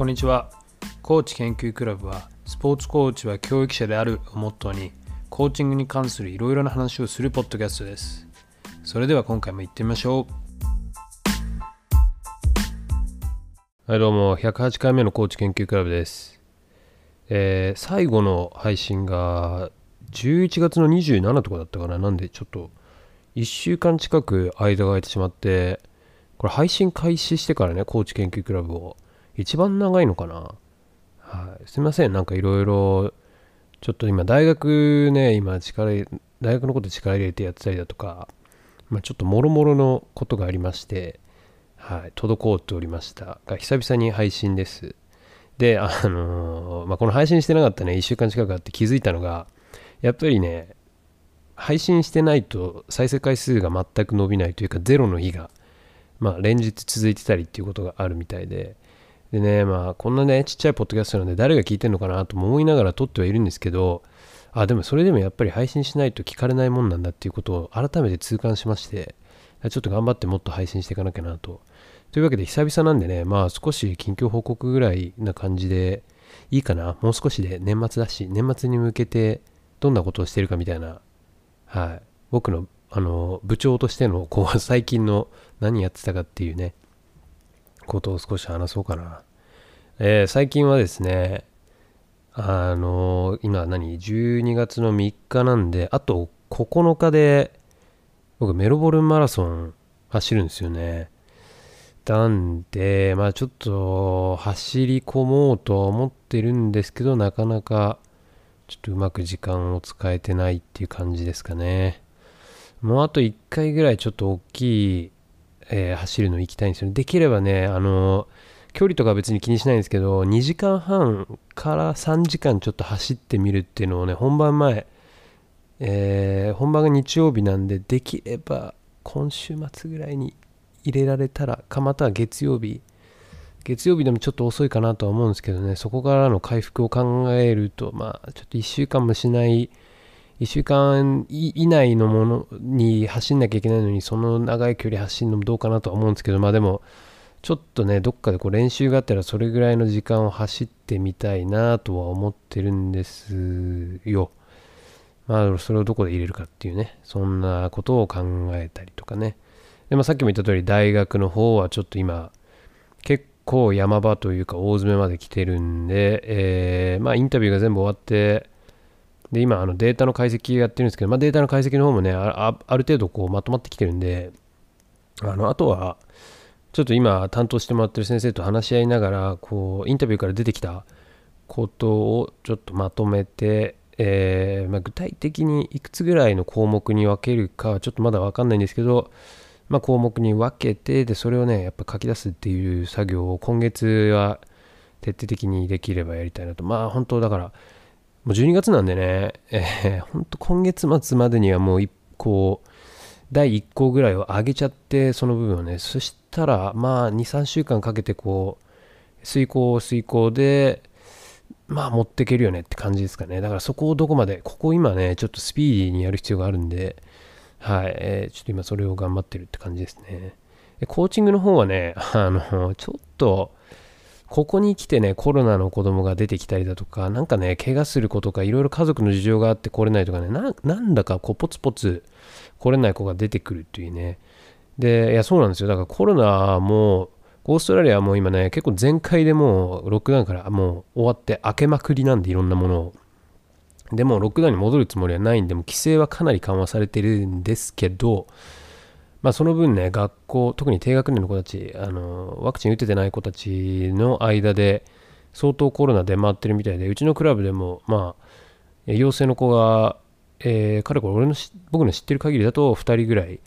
こんにちは。コーチ研究クラブは、スポーツコーチは教育者であるをモットーに、コーチングに関するいろいろな話をするポッドキャストです。それでは今回も行ってみましょう。はい、どうも、108回目のコーチ研究クラブです。えー、最後の配信が11月の27とかだったかな。なんでちょっと1週間近く間が空いてしまって、これ配信開始してからね、コーチ研究クラブを。一番長いのかな？はい。すいません。なんかいろいろ、ちょっと今大学ね、今力、大学のこと力入れてやってたりだとか、まあ、ちょっともろもろのことがありまして、はい、滞っておりましたが、久々に配信です。で、あのー、まあ、この配信してなかったね、1週間近くあって気づいたのが、やっぱりね、配信してないと再生回数が全く伸びないというか、ゼロの日が、まあ、連日続いてたりっていうことがあるみたいで、でね、まあ、こんなね、ちっちゃいポッドキャストなんで誰が聞いてるのかなとも思いながら撮ってはいるんですけど、あ、でもそれでもやっぱり配信しないと聞かれないもんなんだっていうことを改めて痛感しまして、ちょっと頑張ってもっと配信していかなきゃなと。というわけで久々なんでね、まあ少し近況報告ぐらいな感じでいいかな。もう少しで年末だし、年末に向けてどんなことをしてるかみたいなはい、僕のあの部長としてのこう最近の何やってたかっていうねことを少し話そうかな、えー、最近はですねあの今何？12月の3日なんであと9日で僕メロボルンマラソン走るんですよね。なんでまあちょっと走り込もうとは思ってるんですけどなかなかちょっとうまく時間を使えてないっていう感じですかね。もうあと1回ぐらいちょっと大きい、えー、走るの行きたいんですよね。できればね、あの距離とか別に気にしないんですけど、2時間半から3時間ちょっと走ってみるっていうのをね、本番前、えー、本番が日曜日なんで、できれば今週末ぐらいに入れられたら、かまたは月曜日、月曜日でもちょっと遅いかなとは思うんですけどね、そこからの回復を考えると、まあ、ちょっと1週間もしない、1週間以内のものに走んなきゃいけないのに、その長い距離走るのもどうかなとは思うんですけど、まあでも、ちょっとね、どっかでこう練習があったら、それぐらいの時間を走ってみたいなとは思ってるんですよ。まあ、それをどこで入れるかっていうね、そんなことを考えたりとかね。で、まあ、さっきも言った通り、大学の方はちょっと今、結構山場というか大詰めまで来てるんで、えー、まあインタビューが全部終わって、で、今あのデータの解析やってるんですけど、まあデータの解析の方もね、あある程度こうまとまってきてるんで、あの、あとは、ちょっと今担当してもらってる先生と話し合いながら、こう、インタビューから出てきたことをちょっとまとめて、えー、まあ、具体的にいくつぐらいの項目に分けるかはちょっとまだ分かんないんですけど、まあ、項目に分けてでそれをねやっぱ書き出すっていう作業を今月は徹底的にできればやりたいなと。まあ本当だからもう12月なんでね、えー、本当今月末までにはもう1個第1項ぐらいを上げちゃってその部分をね。そしたらまあ23週間かけてこう遂行遂行でまあ持っていけるよねって感じですかね。だからそこをどこまでここ今ねちょっとスピーディーにやる必要があるんではい、えー、ちょっと今それを頑張ってるって感じですね。でコーチングの方はね、あの、ちょっと、ここに来てね、コロナの子供が出てきたりだとか、なんかね、怪我する子とか、いろいろ家族の事情があって来れないとかね、なんだかこう、ポツポツ来れない子が出てくるっていうね。で、いや、そうなんですよ。だからコロナも、オーストラリアはもう今ね、結構全開でもう、ロックダウンからもう終わって開けまくりなんで、いろんなものを。でもロックダウンに戻るつもりはないんで、も規制はかなり緩和されてるんですけど、まあ、その分ね、学校、特に低学年の子たち、あのワクチン打ててない子たちの間で、相当コロナ出回ってるみたいで、うちのクラブでも、まあ、陽性の子が、えー、かれこれ俺の僕の知ってる限りだと2人ぐらい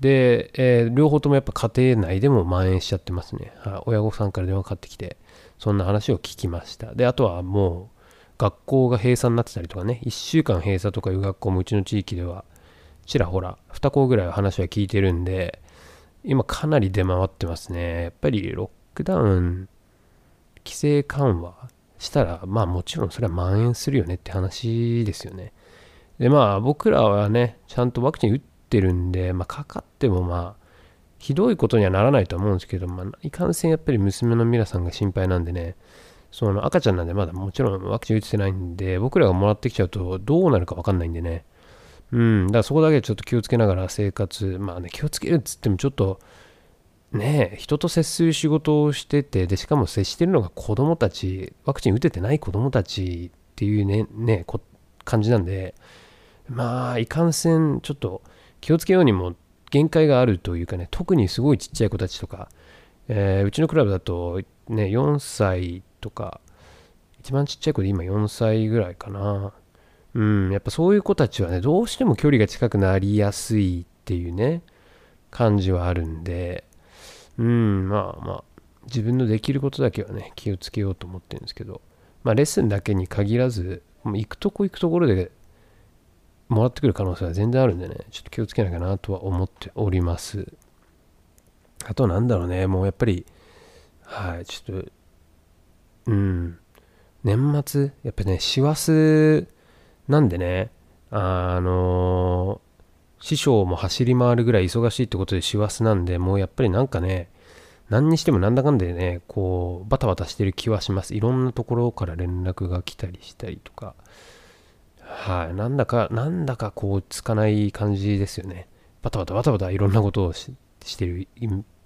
で、えー、両方ともやっぱ家庭内でも蔓延しちゃってますね。は、親御さんから電話かかってきて、そんな話を聞きました。で、あとはもう、学校が閉鎖になってたりとかね、1週間閉鎖とかいう学校もうちの地域では、ちらほら、2校ぐらい話は聞いてるんで、今かなり出回ってますね。やっぱりロックダウン、規制緩和したら、まあもちろんそれは蔓延するよねって話ですよね。で、まあ僕らはね、ちゃんとワクチン打ってるんで、まあかかってもまあ、ひどいことにはならないと思うんですけど、まあ、いかんせんやっぱり娘の皆さんが心配なんでね、その赤ちゃんなんでまだもちろんワクチン打ててないんで、僕らがもらってきちゃうとどうなるかわかんないんでね。うん、だからそこだけちょっと気をつけながら生活、まあね、気をつけるっつってもちょっと、ね人と接する仕事をしてて、で、しかも接してるのが子供たち、ワクチン打ててない子供たちっていうね、ね、感じなんで、まあ、いかんせん、ちょっと気をつけようにも限界があるというかね、特にすごいちっちゃい子たちとか、えー、うちのクラブだと、ね、4歳とか、一番ちっちゃい子で今4歳ぐらいかな。うん、やっぱそういう子たちはね、どうしても距離が近くなりやすいっていうね、感じはあるんで、うん、まあまあ、自分のできることだけはね、気をつけようと思ってるんですけど、まあレッスンだけに限らず、もう行くとこ行くところでもらってくる可能性は全然あるんでね、ちょっと気をつけなきゃなとは思っております。あとなんだろうね、もうやっぱり、はい、ちょっと、うん、年末、やっぱね、師走なんでね、あのー、師匠も走り回るぐらい忙しいってことで師走なんで、もうやっぱりなんかね、何にしてもなんだかんでね、こう、バタバタしてる気はします。いろんなところから連絡が来たりしたりとか、はい、なんだか、なんだかこう、つかない感じですよね。バタバタバタバタいろんなことをしてる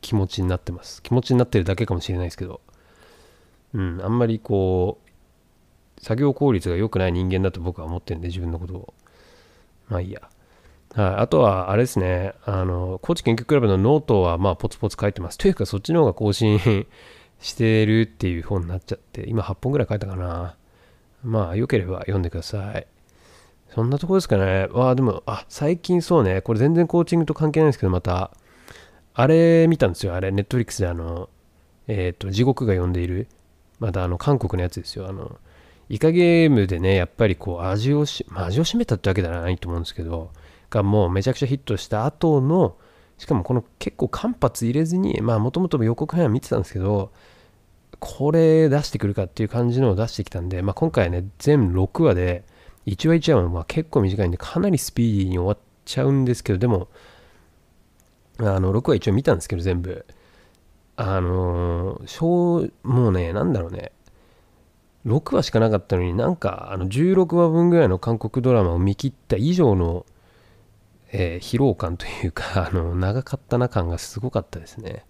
気持ちになってます。気持ちになってるだけかもしれないですけど、うん、あんまりこう、作業効率が良くない人間だと僕は思ってるんで、自分のことを。まあいいや。はい、あとは、あれですね、あの、コーチ研究クラブのノートは、まあ、ポツポツ書いてます。というか、そっちの方が更新してるっていう本になっちゃって、今8本ぐらい書いたかな。まあ、良ければ読んでください。そんなとこですかね。わあ、でも、あ、最近そうね、これ全然コーチングと関係ないんですけど、また、あれ見たんですよ。あれ、ネットフリックスであの、えっ、ー、と、地獄が呼んでいる、またあの、韓国のやつですよ。あの、イカゲームでね、やっぱりこう、味をし、まあ、味を占めたってわけではないと思うんですけど、がもうめちゃくちゃヒットした後の、しかもこの結構間髪入れずに、まあ、もともと予告編は見てたんですけど、これ出してくるかっていう感じのを出してきたんで、まあ、今回ね、全6話で、1話1話は結構短いんで、かなりスピーディーに終わっちゃうんですけど、でも、あの、6話一応見たんですけど、全部。あのー、もうね、なんだろうね。6話しかなかったのになんか、あの、16話分ぐらいの韓国ドラマを見切った以上の、えー、疲労感というか、あの、長かったな感がすごかったですね。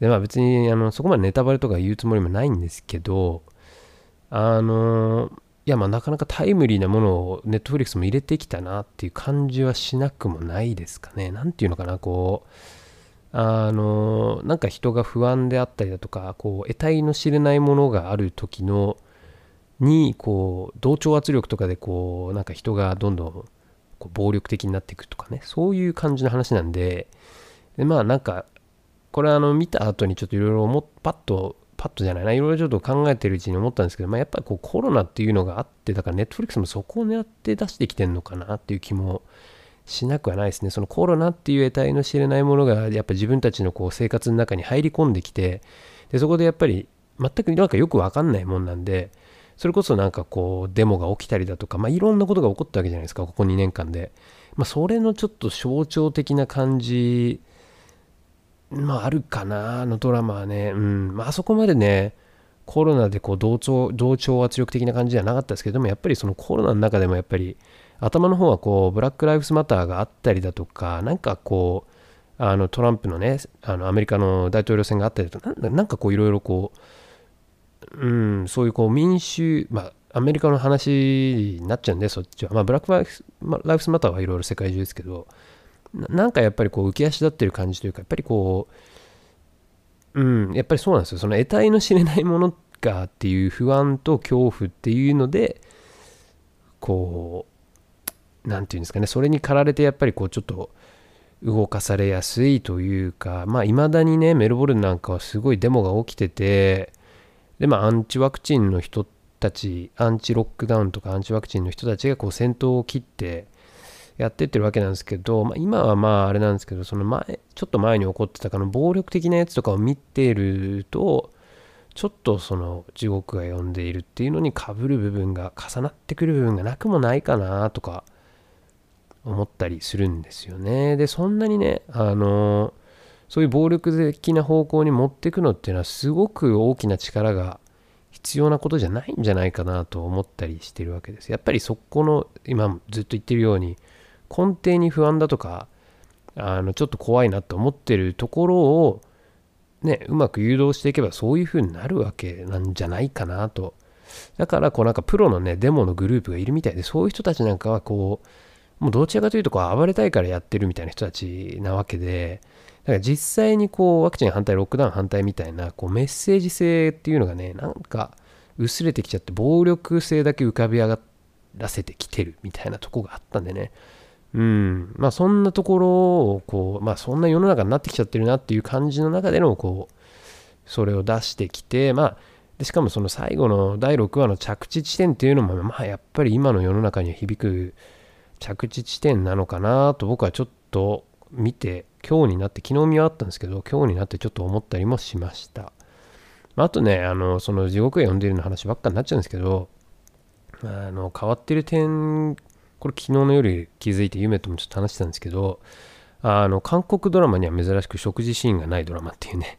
で、まあ別に、あの、そこまでネタバレとか言うつもりもないんですけど、あのいやまあなかなかタイムリーなものをネットフリックスも入れてきたなっていう感じはしなくもないですかね。なんていうのかな、こう、あの、なんか人が不安であったりだとか、こう、得体の知れないものがある時の、に、こう、同調圧力とかで、こう、なんか人がどんどんこう暴力的になっていくとかね、そういう感じの話なんで、でまあなんか、これあの見た後にちょっといろいろパッとパッとじゃないな、いろいろちょっと考えてるうちに思ったんですけど、まあ、やっぱりこうコロナっていうのがあって、だからネットフリックスもそこを狙って出してきてるのかなっていう気もしなくはないですね。そのコロナっていう得体の知れないものが、やっぱ自分たちのこう生活の中に入り込んできて、でそこでやっぱり全くなんかよくわかんないもんなんで、それこそなんかこうデモが起きたりだとか、まあ、いろんなことが起こったわけじゃないですか、ここ2年間で。まあ、それのちょっと象徴的な感じまああるかな、あのドラマはね。うん。まああそこまでね、コロナでこう同調、同調圧力的な感じじゃなかったですけども、やっぱりそのコロナの中でもやっぱり頭の方はこう、ブラック・ライフズ・マターがあったりだとか、なんかこう、あのトランプのね、あのアメリカの大統領選があったりだとか、なんかこういろいろこう、うん、そういうこう民主、まあアメリカの話になっちゃうんで、そっちは。まあブラック・ライフズ・マターはいろいろ世界中ですけど、なんかやっぱりこう浮き足立ってる感じというか、やっぱりこう、うん、やっぱりそうなんですよ。その得体の知れないものがっていう不安と恐怖っていうので、こう、なんていうんですかね、それに駆られてやっぱりこうちょっと動かされやすいというか、まあ未だにね、メルボルンなんかはすごいデモが起きてて、で、まあアンチワクチンの人たち、アンチロックダウンとかアンチワクチンの人たちがこう先頭を切って、やってってるわけなんですけど、まあ、今はまああれなんですけど、その前、ちょっと前に起こってたかの暴力的なやつとかを見てると、ちょっとその地獄が呼んでいるっていうのにかぶる部分が重なってくる部分がなくもないかなとか思ったりするんですよね。で、そんなにね、あの、そういう暴力的な方向に持っていくのっていうのはすごく大きな力が必要なことじゃないんじゃないかなと思ったりしてるわけです。やっぱりそこの今ずっと言ってるように根底に不安だとかあのちょっと怖いなと思ってるところをねうまく誘導していけばそういう風になるわけなんじゃないかなと。だからこうなんかプロのねデモのグループがいるみたいでそういう人たちなんかはこうもうどちらかというとこう暴れたいからやってるみたいな人たちなわけでだから実際にこうワクチン反対、ロックダウン反対みたいなこうメッセージ性っていうのがね、なんか薄れてきちゃって、暴力性だけ浮かび上がらせてきてるみたいなとこがあったんでね。うん。まあそんなところを、こう、まあそんな世の中になってきちゃってるなっていう感じの中での、こう、それを出してきて、まあ、でしかもその最後の第6話の着地地点っていうのも、まあやっぱり今の世の中には響く着地地点なのかなと僕はちょっと見て今日になって昨日見終わったんですけど今日になってちょっと思ったりもしました。あとねあのその地獄へ呼んでいるの話ばっかになっちゃうんですけどあの変わってる点これ昨日の夜気づいて夢ともちょっと話してたんですけどあの韓国ドラマには珍しく食事シーンがないドラマっていうね。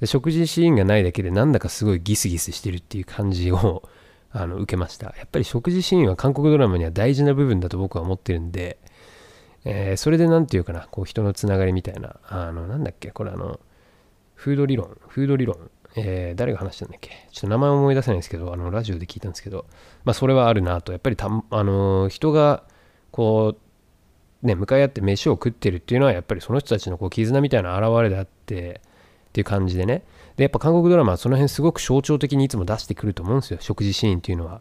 で食事シーンがないだけでなんだかすごいギスギスしてるっていう感じをあの受けました。やっぱり食事シーンは韓国ドラマには大事な部分だと僕は思ってるんでえー、それで何て言うかな、こう人のつながりみたいな、あの、なんだっけ、これあの、フード理論、フード理論、えー、誰が話したんだっけ？ちょっと名前思い出せないんですけど、あの、ラジオで聞いたんですけど、まあ、それはあるなと、やっぱりた、あの、人が、こう、ね、向かい合って飯を食ってるっていうのは、やっぱりその人たちのこう絆みたいな表れであって、っていう感じでね。で、やっぱ韓国ドラマはその辺すごく象徴的にいつも出してくると思うんですよ、食事シーンっていうのは。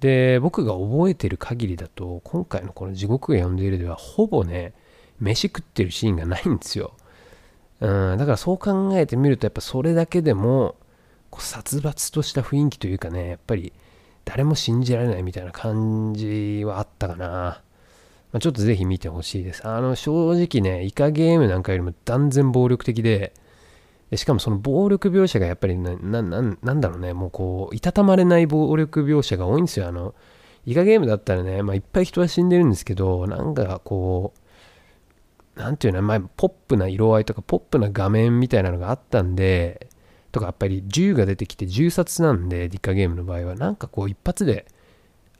で、僕が覚えてる限りだと、今回のこの地獄が呼んでいるでは、ほぼね、飯食ってるシーンがないんですよ。うん、だからそう考えてみると、やっぱそれだけでも、こう殺伐とした雰囲気というかね、やっぱり誰も信じられないみたいな感じはあったかな。まあ、ちょっとぜひ見てほしいです。あの、正直ね、イカゲームなんかよりも断然暴力的で、でしかもその暴力描写がやっぱりなななんだろうね。もうこういたたまれない暴力描写が多いんですよ。あのイカゲームだったらね、まあ、いっぱい人は死んでるんですけどなんかこうなんていうの、まあ、ポップな色合いとかポップな画面みたいなのがあったんでとかやっぱり銃が出てきて銃殺なんでイカゲームの場合は。なんかこう一発で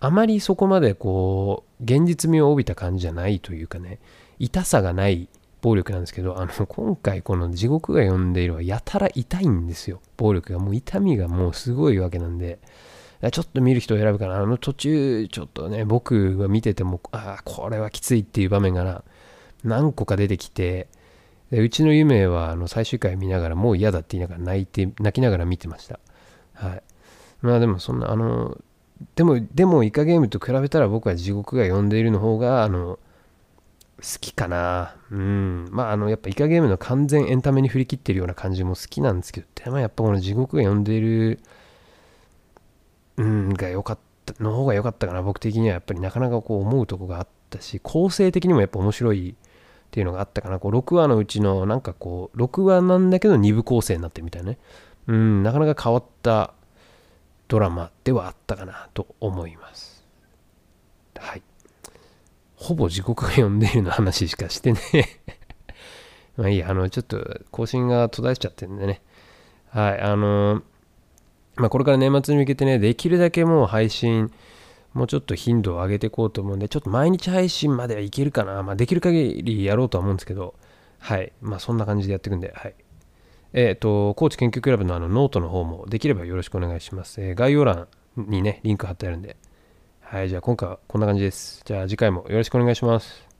あまりそこまでこう現実味を帯びた感じじゃないというかね痛さがない暴力なんですけど、あの、今回この地獄が呼んでいるはやたら痛いんですよ。暴力が。もう痛みがもうすごいわけなんで、ちょっと見る人を選ぶかな。あの途中、ちょっとね、僕が見てても、ああ、これはきついっていう場面がな何個か出てきて、でうちの夢はあの最終回見ながらもう嫌だって言いながら泣いて、泣きながら見てました。はい。まあでもそんな、あの、でも、でもイカゲームと比べたら僕は地獄が呼んでいるの方が、あの、好きかな。うん。まあ、あの、やっぱイカゲームの完全エンタメに振り切ってるような感じも好きなんですけど、でもやっぱこの地獄が呼んでる、うん、が良かった、の方が良かったかな。僕的にはやっぱりなかなかこう思うとこがあったし、構成的にもやっぱ面白いっていうのがあったかな。こう6話のうちのなんかこう、6話なんだけど2部構成になってるみたいなね。うん、なかなか変わったドラマではあったかなと思います。はい。ほぼ時刻が読んでいるの話しかしてね まあいいや、あの、ちょっと更新が途絶えちゃってるんでね。はい、あのまあこれから年末に向けてね、できるだけもう配信、もうちょっと頻度を上げていこうと思うんで、ちょっと毎日配信まではいけるかな。まあできる限りやろうとは思うんですけど、はい。まあそんな感じでやっていくんで、はい。えっ、ー、と、高知研究クラブのあのノートの方もできればよろしくお願いします。えー、概要欄にね、リンク貼ってあるんで、はい、じゃあ今回はこんな感じです。じゃあ次回もよろしくお願いします。